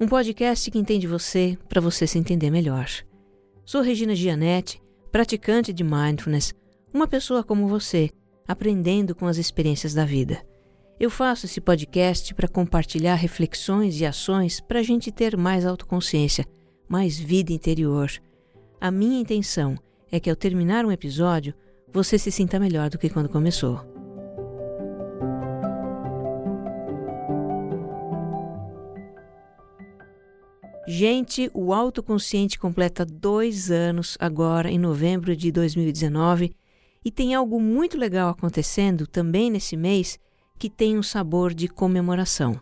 um podcast que entende você para você se entender melhor. Sou Regina Gianetti, praticante de mindfulness, uma pessoa como você, aprendendo com as experiências da vida. Eu faço esse podcast para compartilhar reflexões e ações para a gente ter mais autoconsciência, mais vida interior. A minha intenção é que ao terminar um episódio, você se sinta melhor do que quando começou. Gente, o autoconsciente completa dois anos agora, em novembro de 2019, e tem algo muito legal acontecendo também nesse mês que tem um sabor de comemoração.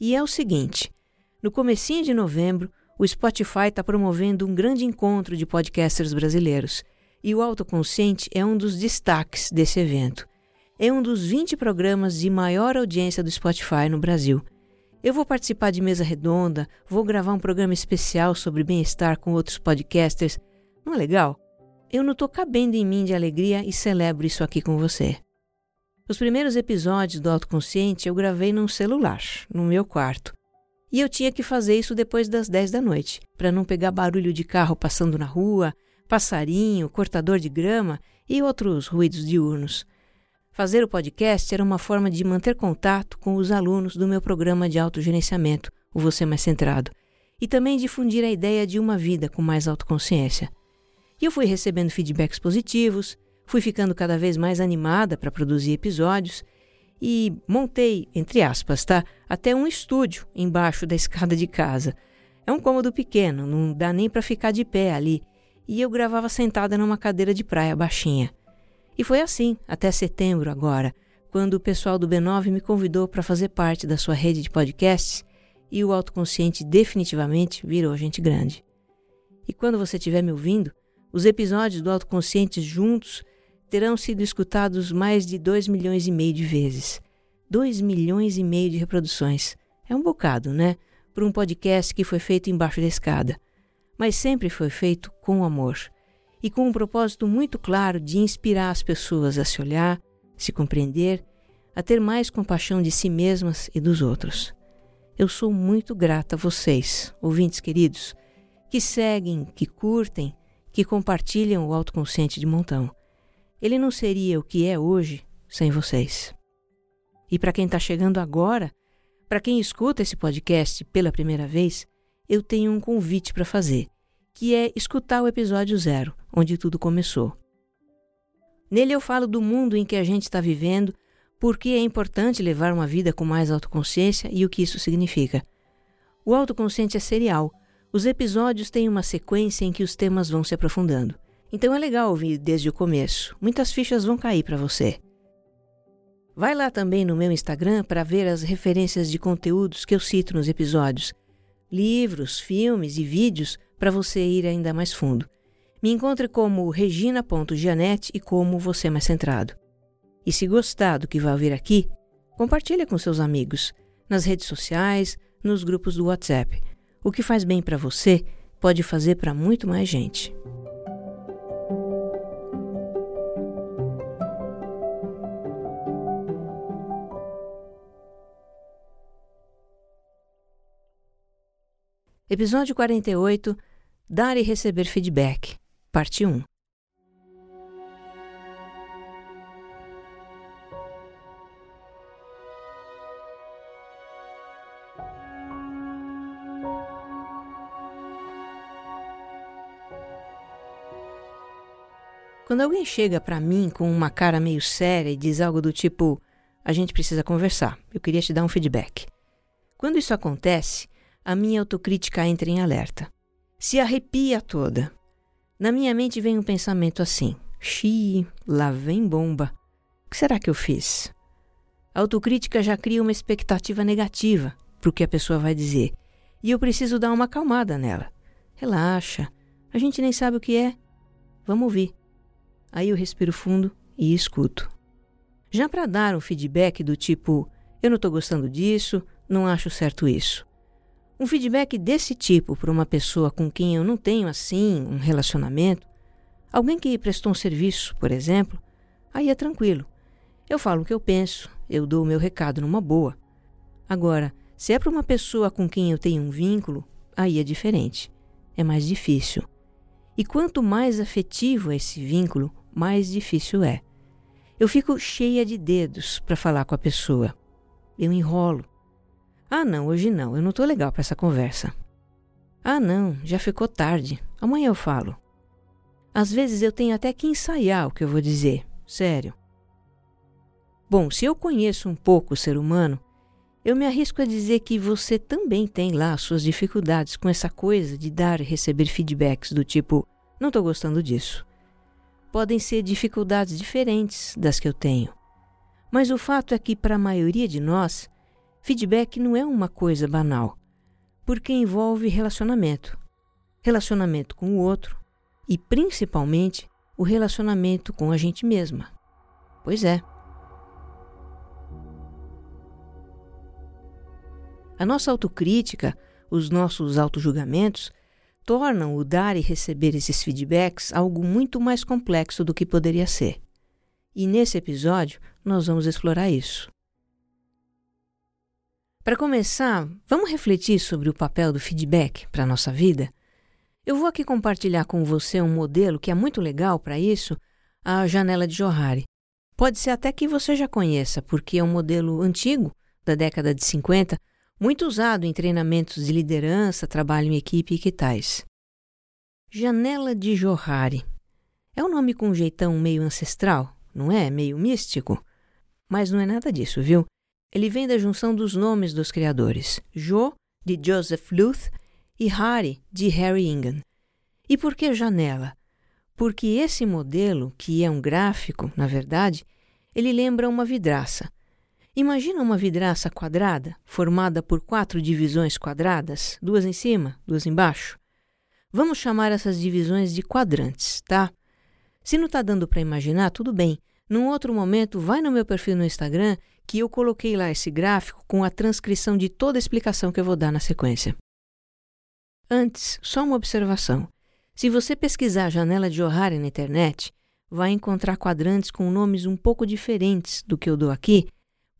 E é o seguinte: no comecinho de novembro, o Spotify está promovendo um grande encontro de podcasters brasileiros, e o Autoconsciente é um dos destaques desse evento. É um dos 20 programas de maior audiência do Spotify no Brasil eu vou participar de mesa redonda, vou gravar um programa especial sobre bem-estar com outros podcasters. Não é legal? Eu não estou cabendo em mim de alegria e celebro isso aqui com você. Os primeiros episódios do Autoconsciente eu gravei num celular, no meu quarto. E eu tinha que fazer isso depois das 10 da noite, para não pegar barulho de carro passando na rua, passarinho, cortador de grama e outros ruídos diurnos. Fazer o podcast era uma forma de manter contato com os alunos do meu programa de autogerenciamento, o Você Mais Centrado, e também difundir a ideia de uma vida com mais autoconsciência. E eu fui recebendo feedbacks positivos, fui ficando cada vez mais animada para produzir episódios e montei, entre aspas, tá, até um estúdio embaixo da escada de casa. É um cômodo pequeno, não dá nem para ficar de pé ali, e eu gravava sentada numa cadeira de praia baixinha. E foi assim até setembro agora, quando o pessoal do B9 me convidou para fazer parte da sua rede de podcasts e o autoconsciente definitivamente virou gente grande. E quando você estiver me ouvindo, os episódios do autoconsciente juntos terão sido escutados mais de 2 milhões e meio de vezes. 2 milhões e meio de reproduções. É um bocado, né? Para um podcast que foi feito embaixo da escada. Mas sempre foi feito com amor e com um propósito muito claro de inspirar as pessoas a se olhar, se compreender, a ter mais compaixão de si mesmas e dos outros. Eu sou muito grata a vocês, ouvintes queridos, que seguem, que curtem, que compartilham o autoconsciente de montão. Ele não seria o que é hoje sem vocês. E para quem está chegando agora, para quem escuta esse podcast pela primeira vez, eu tenho um convite para fazer que é escutar o episódio zero, onde tudo começou. Nele eu falo do mundo em que a gente está vivendo, por que é importante levar uma vida com mais autoconsciência e o que isso significa. O autoconsciente é serial. Os episódios têm uma sequência em que os temas vão se aprofundando. Então é legal ouvir desde o começo. Muitas fichas vão cair para você. Vai lá também no meu Instagram para ver as referências de conteúdos que eu cito nos episódios. Livros, filmes e vídeos para você ir ainda mais fundo. Me encontre como regina.gianete e como você mais centrado. E se gostar do que vai ouvir aqui, compartilhe com seus amigos, nas redes sociais, nos grupos do WhatsApp. O que faz bem para você pode fazer para muito mais gente. Episódio 48 Dar e receber feedback, parte 1. Quando alguém chega para mim com uma cara meio séria e diz algo do tipo: A gente precisa conversar, eu queria te dar um feedback. Quando isso acontece, a minha autocrítica entra em alerta. Se arrepia toda. Na minha mente vem um pensamento assim: Xi, lá vem bomba. O que será que eu fiz? A autocrítica já cria uma expectativa negativa para o que a pessoa vai dizer. e eu preciso dar uma acalmada nela. Relaxa, a gente nem sabe o que é. Vamos ouvir. Aí eu respiro fundo e escuto. Já para dar um feedback do tipo: eu não estou gostando disso, não acho certo isso. Um feedback desse tipo para uma pessoa com quem eu não tenho assim um relacionamento, alguém que prestou um serviço, por exemplo, aí é tranquilo. Eu falo o que eu penso, eu dou o meu recado numa boa. Agora, se é para uma pessoa com quem eu tenho um vínculo, aí é diferente. É mais difícil. E quanto mais afetivo é esse vínculo, mais difícil é. Eu fico cheia de dedos para falar com a pessoa. Eu enrolo. Ah, não, hoje não, eu não estou legal para essa conversa. Ah, não, já ficou tarde. Amanhã eu falo. Às vezes eu tenho até que ensaiar o que eu vou dizer, sério. Bom, se eu conheço um pouco o ser humano, eu me arrisco a dizer que você também tem lá suas dificuldades com essa coisa de dar e receber feedbacks do tipo: não estou gostando disso podem ser dificuldades diferentes das que eu tenho. Mas o fato é que, para a maioria de nós, feedback não é uma coisa banal, porque envolve relacionamento. Relacionamento com o outro e, principalmente, o relacionamento com a gente mesma. Pois é. A nossa autocrítica, os nossos autojulgamentos, tornam o dar e receber esses feedbacks algo muito mais complexo do que poderia ser. E nesse episódio nós vamos explorar isso. Para começar, vamos refletir sobre o papel do feedback para a nossa vida? Eu vou aqui compartilhar com você um modelo que é muito legal para isso, a janela de Johari. Pode ser até que você já conheça, porque é um modelo antigo, da década de 50, muito usado em treinamentos de liderança, trabalho em equipe e que tais. Janela de Johari. É um nome com um jeitão meio ancestral, não é? Meio místico? Mas não é nada disso, viu? Ele vem da junção dos nomes dos criadores: Jo, de Joseph Luth, e Hari, de Harry Ingham. E por que janela? Porque esse modelo, que é um gráfico, na verdade, ele lembra uma vidraça. Imagina uma vidraça quadrada, formada por quatro divisões quadradas, duas em cima, duas embaixo. Vamos chamar essas divisões de quadrantes, tá? Se não está dando para imaginar, tudo bem. Num outro momento, vai no meu perfil no Instagram que eu coloquei lá esse gráfico com a transcrição de toda a explicação que eu vou dar na sequência. Antes, só uma observação. Se você pesquisar janela de O'Hare na internet, vai encontrar quadrantes com nomes um pouco diferentes do que eu dou aqui,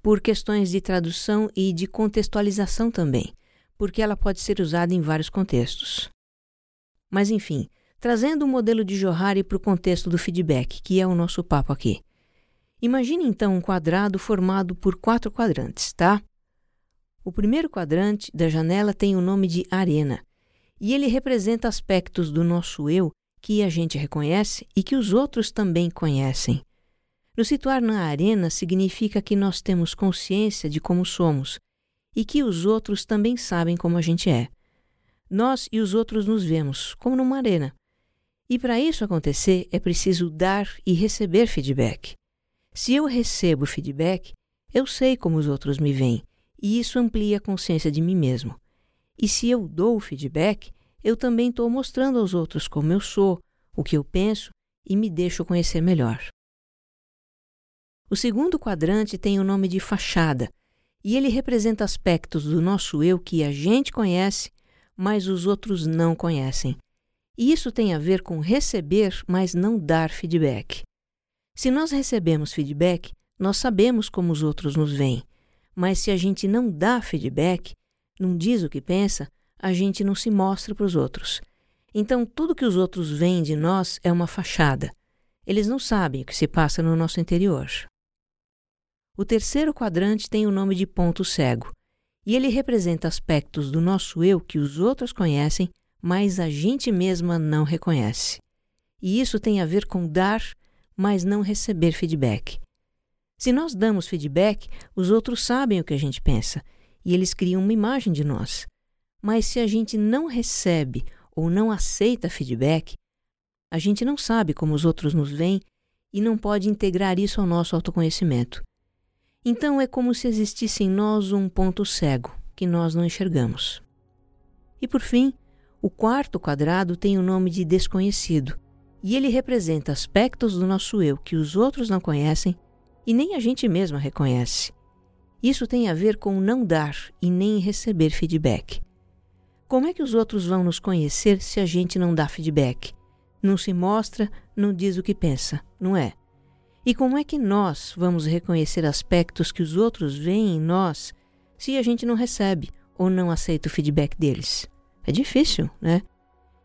por questões de tradução e de contextualização também, porque ela pode ser usada em vários contextos. Mas enfim, trazendo o modelo de Johari para o contexto do feedback, que é o nosso papo aqui. Imagine então um quadrado formado por quatro quadrantes, tá? O primeiro quadrante da janela tem o nome de arena, e ele representa aspectos do nosso eu que a gente reconhece e que os outros também conhecem. Nos situar na arena significa que nós temos consciência de como somos e que os outros também sabem como a gente é. Nós e os outros nos vemos, como numa arena. E para isso acontecer, é preciso dar e receber feedback. Se eu recebo feedback, eu sei como os outros me veem, e isso amplia a consciência de mim mesmo. E se eu dou feedback, eu também estou mostrando aos outros como eu sou, o que eu penso e me deixo conhecer melhor. O segundo quadrante tem o nome de fachada, e ele representa aspectos do nosso eu que a gente conhece, mas os outros não conhecem. E isso tem a ver com receber, mas não dar feedback. Se nós recebemos feedback, nós sabemos como os outros nos veem, mas se a gente não dá feedback, não diz o que pensa, a gente não se mostra para os outros. Então, tudo que os outros veem de nós é uma fachada. Eles não sabem o que se passa no nosso interior. O terceiro quadrante tem o nome de ponto cego, e ele representa aspectos do nosso eu que os outros conhecem, mas a gente mesma não reconhece. E isso tem a ver com dar, mas não receber feedback. Se nós damos feedback, os outros sabem o que a gente pensa e eles criam uma imagem de nós. Mas se a gente não recebe ou não aceita feedback, a gente não sabe como os outros nos veem e não pode integrar isso ao nosso autoconhecimento. Então é como se existisse em nós um ponto cego que nós não enxergamos. E por fim, o quarto quadrado tem o nome de desconhecido, e ele representa aspectos do nosso eu que os outros não conhecem e nem a gente mesma reconhece. Isso tem a ver com não dar e nem receber feedback. Como é que os outros vão nos conhecer se a gente não dá feedback? Não se mostra, não diz o que pensa, não é? E como é que nós vamos reconhecer aspectos que os outros veem em nós se a gente não recebe ou não aceita o feedback deles? É difícil, né?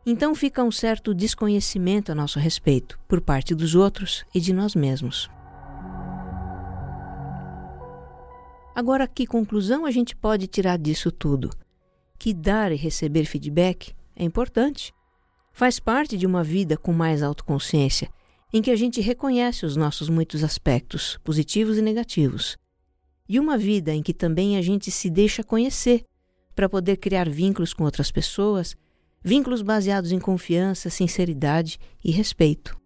Então fica um certo desconhecimento a nosso respeito por parte dos outros e de nós mesmos. Agora, que conclusão a gente pode tirar disso tudo? Que dar e receber feedback é importante. Faz parte de uma vida com mais autoconsciência, em que a gente reconhece os nossos muitos aspectos, positivos e negativos. E uma vida em que também a gente se deixa conhecer para poder criar vínculos com outras pessoas, vínculos baseados em confiança, sinceridade e respeito.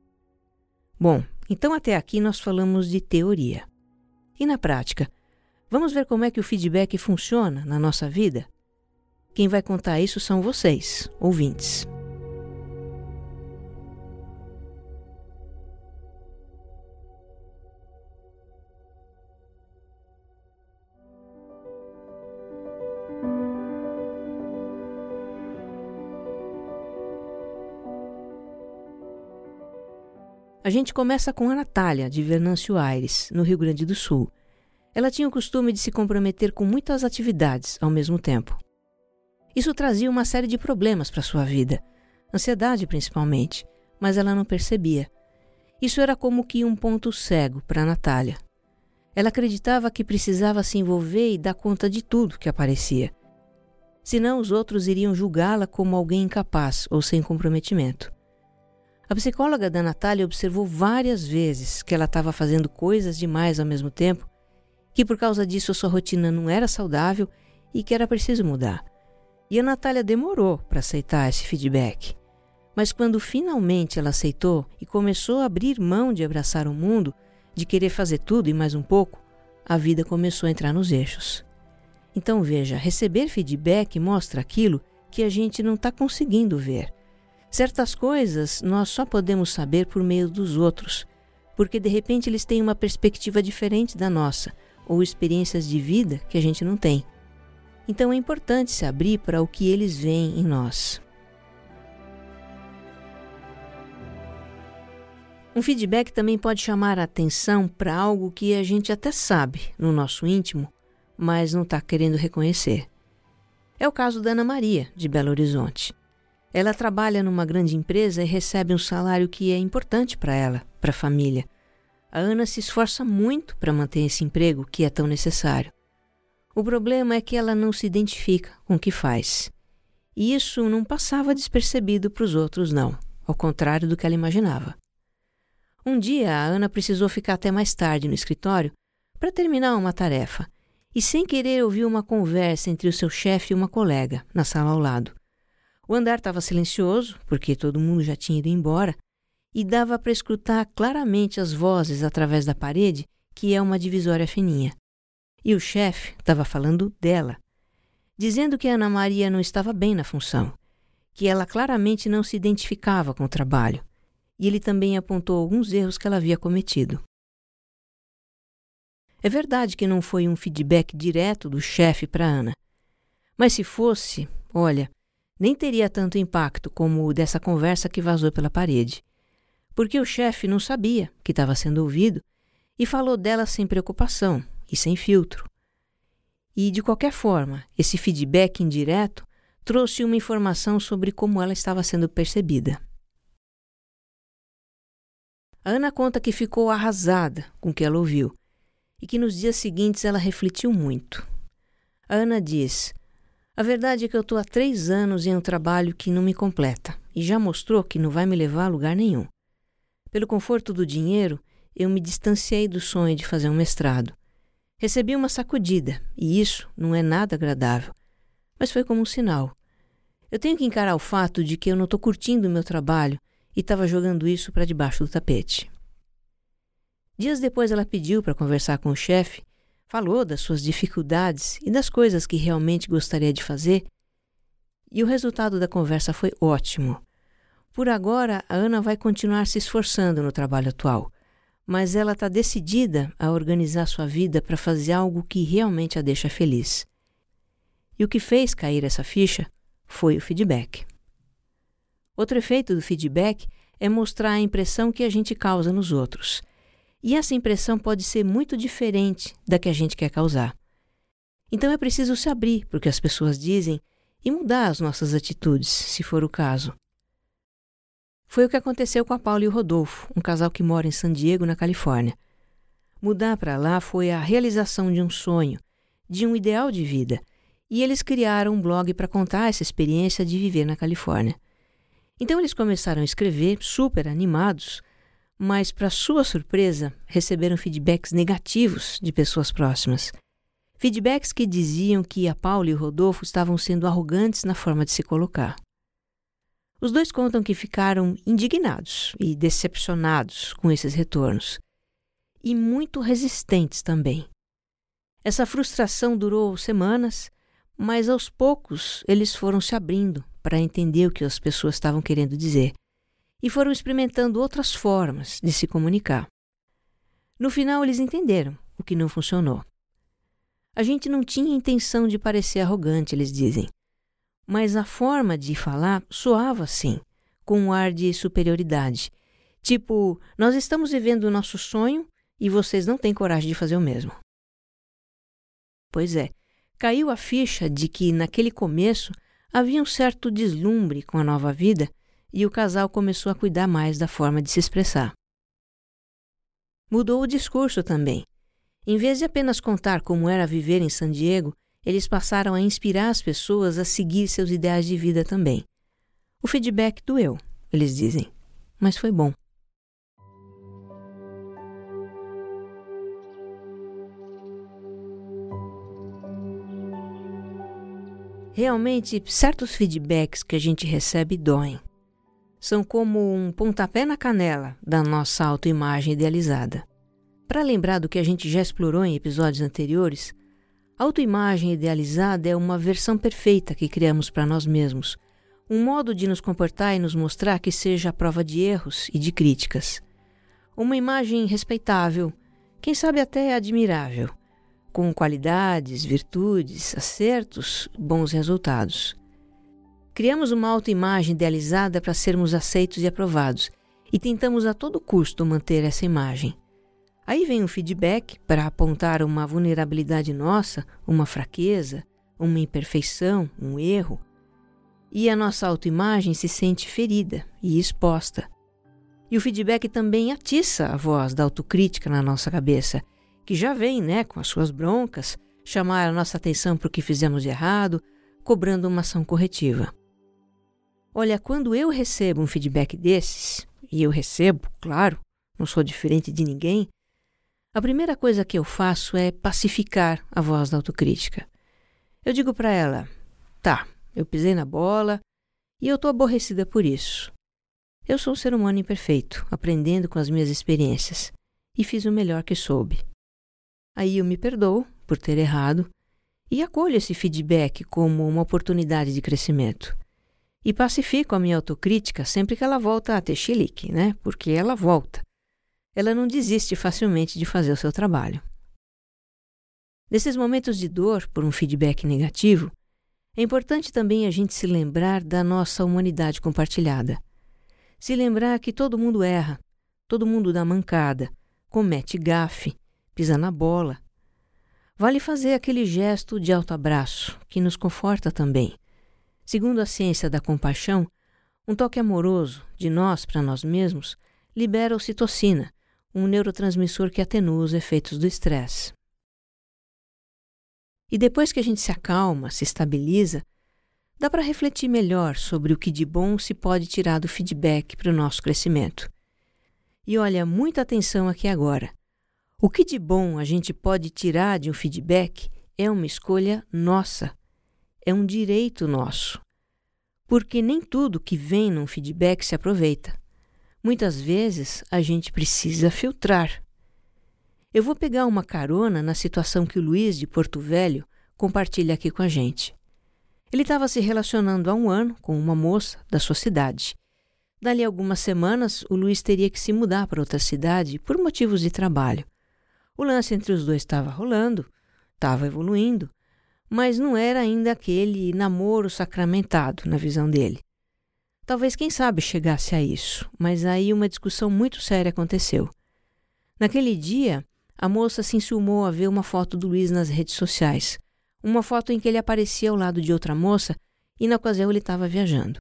Bom, então até aqui nós falamos de teoria. E na prática, vamos ver como é que o feedback funciona na nossa vida? Quem vai contar isso são vocês, ouvintes. A gente começa com a Natália, de Venâncio Aires, no Rio Grande do Sul. Ela tinha o costume de se comprometer com muitas atividades ao mesmo tempo. Isso trazia uma série de problemas para sua vida, ansiedade principalmente, mas ela não percebia. Isso era como que um ponto cego para Natália. Ela acreditava que precisava se envolver e dar conta de tudo que aparecia. Senão os outros iriam julgá-la como alguém incapaz ou sem comprometimento. A psicóloga da Natália observou várias vezes que ela estava fazendo coisas demais ao mesmo tempo, que por causa disso a sua rotina não era saudável e que era preciso mudar. E a Natália demorou para aceitar esse feedback. Mas quando finalmente ela aceitou e começou a abrir mão de abraçar o mundo, de querer fazer tudo e mais um pouco, a vida começou a entrar nos eixos. Então veja, receber feedback mostra aquilo que a gente não está conseguindo ver Certas coisas nós só podemos saber por meio dos outros, porque de repente eles têm uma perspectiva diferente da nossa ou experiências de vida que a gente não tem. Então é importante se abrir para o que eles veem em nós. Um feedback também pode chamar a atenção para algo que a gente até sabe no nosso íntimo, mas não está querendo reconhecer. É o caso da Ana Maria, de Belo Horizonte. Ela trabalha numa grande empresa e recebe um salário que é importante para ela, para a família. A Ana se esforça muito para manter esse emprego que é tão necessário. O problema é que ela não se identifica com o que faz. E isso não passava despercebido para os outros, não, ao contrário do que ela imaginava. Um dia, a Ana precisou ficar até mais tarde no escritório para terminar uma tarefa e, sem querer, ouviu uma conversa entre o seu chefe e uma colega na sala ao lado. O andar estava silencioso, porque todo mundo já tinha ido embora, e dava para escutar claramente as vozes através da parede, que é uma divisória fininha. E o chefe estava falando dela, dizendo que Ana Maria não estava bem na função, que ela claramente não se identificava com o trabalho, e ele também apontou alguns erros que ela havia cometido. É verdade que não foi um feedback direto do chefe para Ana, mas se fosse, olha, nem teria tanto impacto como o dessa conversa que vazou pela parede, porque o chefe não sabia que estava sendo ouvido e falou dela sem preocupação e sem filtro. E, de qualquer forma, esse feedback indireto trouxe uma informação sobre como ela estava sendo percebida. A Ana conta que ficou arrasada com o que ela ouviu e que nos dias seguintes ela refletiu muito. A Ana diz: a verdade é que eu estou há três anos em um trabalho que não me completa e já mostrou que não vai me levar a lugar nenhum. Pelo conforto do dinheiro, eu me distanciei do sonho de fazer um mestrado. Recebi uma sacudida e isso não é nada agradável, mas foi como um sinal. Eu tenho que encarar o fato de que eu não estou curtindo o meu trabalho e estava jogando isso para debaixo do tapete. Dias depois, ela pediu para conversar com o chefe Falou das suas dificuldades e das coisas que realmente gostaria de fazer. E o resultado da conversa foi ótimo. Por agora, a Ana vai continuar se esforçando no trabalho atual, mas ela está decidida a organizar sua vida para fazer algo que realmente a deixa feliz. E o que fez cair essa ficha foi o feedback. Outro efeito do feedback é mostrar a impressão que a gente causa nos outros. E essa impressão pode ser muito diferente da que a gente quer causar. Então é preciso se abrir para o que as pessoas dizem e mudar as nossas atitudes, se for o caso. Foi o que aconteceu com a Paula e o Rodolfo, um casal que mora em San Diego, na Califórnia. Mudar para lá foi a realização de um sonho, de um ideal de vida, e eles criaram um blog para contar essa experiência de viver na Califórnia. Então eles começaram a escrever, super animados, mas, para sua surpresa, receberam feedbacks negativos de pessoas próximas. Feedbacks que diziam que a Paula e o Rodolfo estavam sendo arrogantes na forma de se colocar. Os dois contam que ficaram indignados e decepcionados com esses retornos, e muito resistentes também. Essa frustração durou semanas, mas aos poucos eles foram se abrindo para entender o que as pessoas estavam querendo dizer e foram experimentando outras formas de se comunicar. No final, eles entenderam o que não funcionou. A gente não tinha intenção de parecer arrogante, eles dizem mas a forma de falar soava assim, com um ar de superioridade. Tipo, nós estamos vivendo o nosso sonho e vocês não têm coragem de fazer o mesmo. Pois é, caiu a ficha de que naquele começo havia um certo deslumbre com a nova vida e o casal começou a cuidar mais da forma de se expressar. Mudou o discurso também. Em vez de apenas contar como era viver em San Diego, eles passaram a inspirar as pessoas a seguir seus ideais de vida também. O feedback doeu, eles dizem, mas foi bom. Realmente, certos feedbacks que a gente recebe doem. São como um pontapé na canela da nossa autoimagem idealizada. Para lembrar do que a gente já explorou em episódios anteriores, a autoimagem idealizada é uma versão perfeita que criamos para nós mesmos, um modo de nos comportar e nos mostrar que seja a prova de erros e de críticas. Uma imagem respeitável, quem sabe até admirável, com qualidades, virtudes, acertos, bons resultados. Criamos uma autoimagem idealizada para sermos aceitos e aprovados e tentamos a todo custo manter essa imagem. Aí vem o feedback para apontar uma vulnerabilidade nossa, uma fraqueza, uma imperfeição, um erro. E a nossa autoimagem se sente ferida e exposta. E o feedback também atiça a voz da autocrítica na nossa cabeça, que já vem, né, com as suas broncas, chamar a nossa atenção para o que fizemos de errado, cobrando uma ação corretiva. Olha, quando eu recebo um feedback desses, e eu recebo, claro, não sou diferente de ninguém, a primeira coisa que eu faço é pacificar a voz da autocrítica. Eu digo para ela: tá, eu pisei na bola e eu estou aborrecida por isso. Eu sou um ser humano imperfeito, aprendendo com as minhas experiências, e fiz o melhor que soube. Aí eu me perdoo por ter errado e acolho esse feedback como uma oportunidade de crescimento. E pacifico a minha autocrítica sempre que ela volta a ter chilique, né? Porque ela volta ela não desiste facilmente de fazer o seu trabalho. Nesses momentos de dor por um feedback negativo, é importante também a gente se lembrar da nossa humanidade compartilhada. Se lembrar que todo mundo erra, todo mundo dá mancada, comete gafe, pisa na bola. Vale fazer aquele gesto de alto abraço, que nos conforta também. Segundo a ciência da compaixão, um toque amoroso de nós para nós mesmos libera ocitocina, um neurotransmissor que atenua os efeitos do estresse. E depois que a gente se acalma, se estabiliza, dá para refletir melhor sobre o que de bom se pode tirar do feedback para o nosso crescimento. E olha, muita atenção aqui agora. O que de bom a gente pode tirar de um feedback é uma escolha nossa, é um direito nosso. Porque nem tudo que vem num feedback se aproveita. Muitas vezes a gente precisa filtrar. Eu vou pegar uma carona na situação que o Luiz de Porto Velho compartilha aqui com a gente. Ele estava se relacionando há um ano com uma moça da sua cidade. Dali algumas semanas, o Luiz teria que se mudar para outra cidade por motivos de trabalho. O lance entre os dois estava rolando, estava evoluindo, mas não era ainda aquele namoro sacramentado na visão dele. Talvez, quem sabe, chegasse a isso, mas aí uma discussão muito séria aconteceu. Naquele dia, a moça se insumou a ver uma foto do Luiz nas redes sociais, uma foto em que ele aparecia ao lado de outra moça e na ocasião ele estava viajando.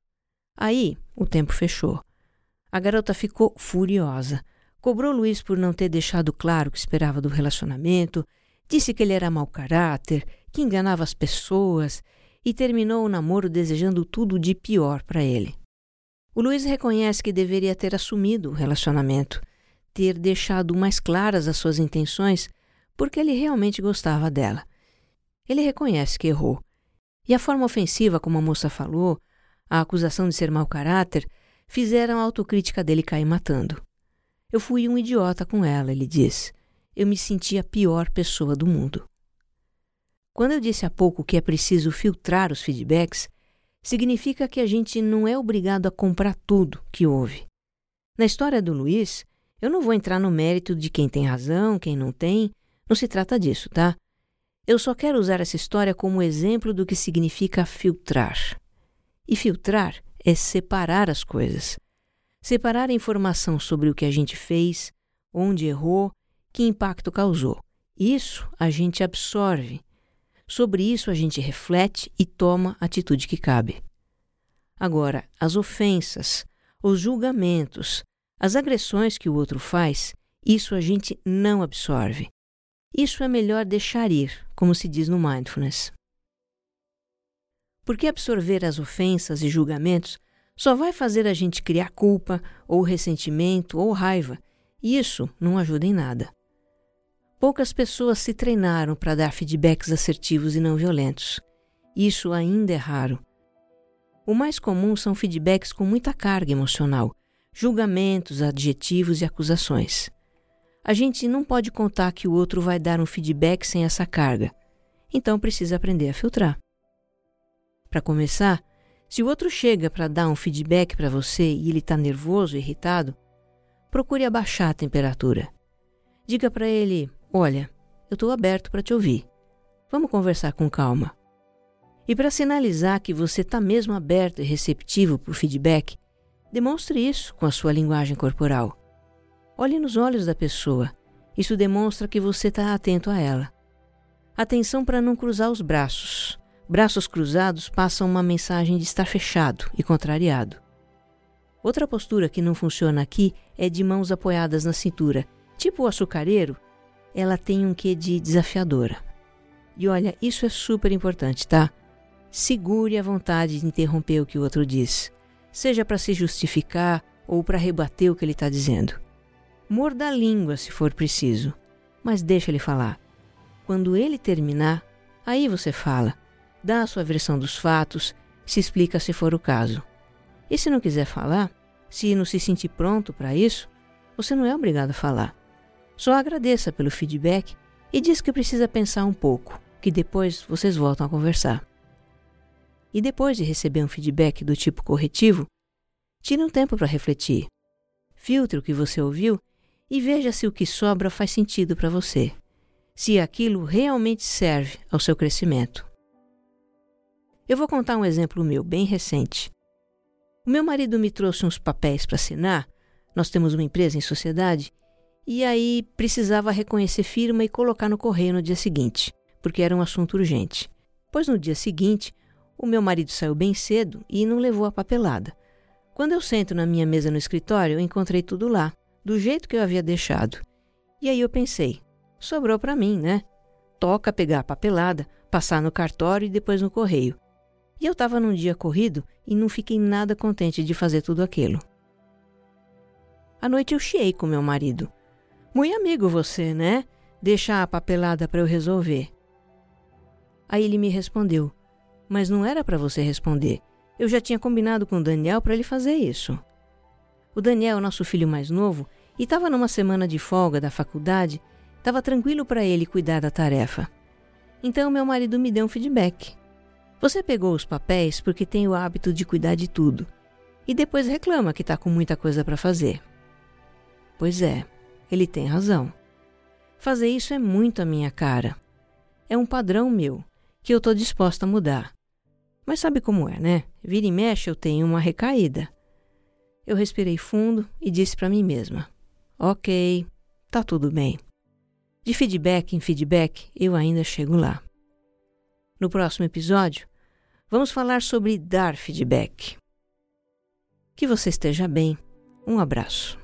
Aí, o tempo fechou. A garota ficou furiosa. Cobrou Luiz por não ter deixado claro o que esperava do relacionamento, disse que ele era mau caráter, que enganava as pessoas e terminou o namoro desejando tudo de pior para ele. O Luiz reconhece que deveria ter assumido o relacionamento, ter deixado mais claras as suas intenções, porque ele realmente gostava dela. Ele reconhece que errou. E a forma ofensiva como a moça falou, a acusação de ser mau caráter, fizeram a autocrítica dele cair matando. Eu fui um idiota com ela, ele diz. Eu me senti a pior pessoa do mundo. Quando eu disse há pouco que é preciso filtrar os feedbacks, significa que a gente não é obrigado a comprar tudo que ouve. Na história do Luiz, eu não vou entrar no mérito de quem tem razão, quem não tem, não se trata disso, tá? Eu só quero usar essa história como exemplo do que significa filtrar. E filtrar é separar as coisas. Separar a informação sobre o que a gente fez, onde errou, que impacto causou. Isso a gente absorve. Sobre isso a gente reflete e toma a atitude que cabe. Agora, as ofensas, os julgamentos, as agressões que o outro faz, isso a gente não absorve. Isso é melhor deixar ir, como se diz no mindfulness. Porque absorver as ofensas e julgamentos só vai fazer a gente criar culpa, ou ressentimento, ou raiva, e isso não ajuda em nada. Poucas pessoas se treinaram para dar feedbacks assertivos e não violentos. Isso ainda é raro. O mais comum são feedbacks com muita carga emocional, julgamentos, adjetivos e acusações. A gente não pode contar que o outro vai dar um feedback sem essa carga. Então precisa aprender a filtrar. Para começar, se o outro chega para dar um feedback para você e ele está nervoso, irritado, procure abaixar a temperatura. Diga para ele: Olha, eu estou aberto para te ouvir. Vamos conversar com calma. E para sinalizar que você está mesmo aberto e receptivo para o feedback, demonstre isso com a sua linguagem corporal. Olhe nos olhos da pessoa. Isso demonstra que você está atento a ela. Atenção para não cruzar os braços. Braços cruzados passam uma mensagem de estar fechado e contrariado. Outra postura que não funciona aqui é de mãos apoiadas na cintura. Tipo o açucareiro, ela tem um quê de desafiadora. E olha, isso é super importante, tá? Segure a vontade de interromper o que o outro diz, seja para se justificar ou para rebater o que ele está dizendo. Morda a língua se for preciso, mas deixa ele falar. Quando ele terminar, aí você fala, dá a sua versão dos fatos, se explica se for o caso. E se não quiser falar, se não se sentir pronto para isso, você não é obrigado a falar. Só agradeça pelo feedback e diz que precisa pensar um pouco, que depois vocês voltam a conversar. E depois de receber um feedback do tipo corretivo, tire um tempo para refletir. Filtre o que você ouviu e veja se o que sobra faz sentido para você, se aquilo realmente serve ao seu crescimento. Eu vou contar um exemplo meu bem recente. O meu marido me trouxe uns papéis para assinar, nós temos uma empresa em sociedade, e aí precisava reconhecer firma e colocar no correio no dia seguinte, porque era um assunto urgente. Pois no dia seguinte, o meu marido saiu bem cedo e não levou a papelada. Quando eu sento na minha mesa no escritório, eu encontrei tudo lá do jeito que eu havia deixado. E aí eu pensei, sobrou para mim, né? Toca pegar a papelada, passar no cartório e depois no correio. E eu estava num dia corrido e não fiquei nada contente de fazer tudo aquilo. À noite eu chiei com meu marido. Muito amigo você, né? Deixar a papelada para eu resolver. Aí ele me respondeu: Mas não era para você responder. Eu já tinha combinado com o Daniel para ele fazer isso. O Daniel, nosso filho mais novo, e estava numa semana de folga da faculdade, estava tranquilo para ele cuidar da tarefa. Então meu marido me deu um feedback. Você pegou os papéis porque tem o hábito de cuidar de tudo e depois reclama que está com muita coisa para fazer. Pois é, ele tem razão. Fazer isso é muito a minha cara. É um padrão meu que eu estou disposta a mudar. Mas sabe como é, né? Vira e mexe eu tenho uma recaída. Eu respirei fundo e disse para mim mesma: Ok, tá tudo bem. De feedback em feedback, eu ainda chego lá. No próximo episódio, vamos falar sobre dar feedback. Que você esteja bem. Um abraço.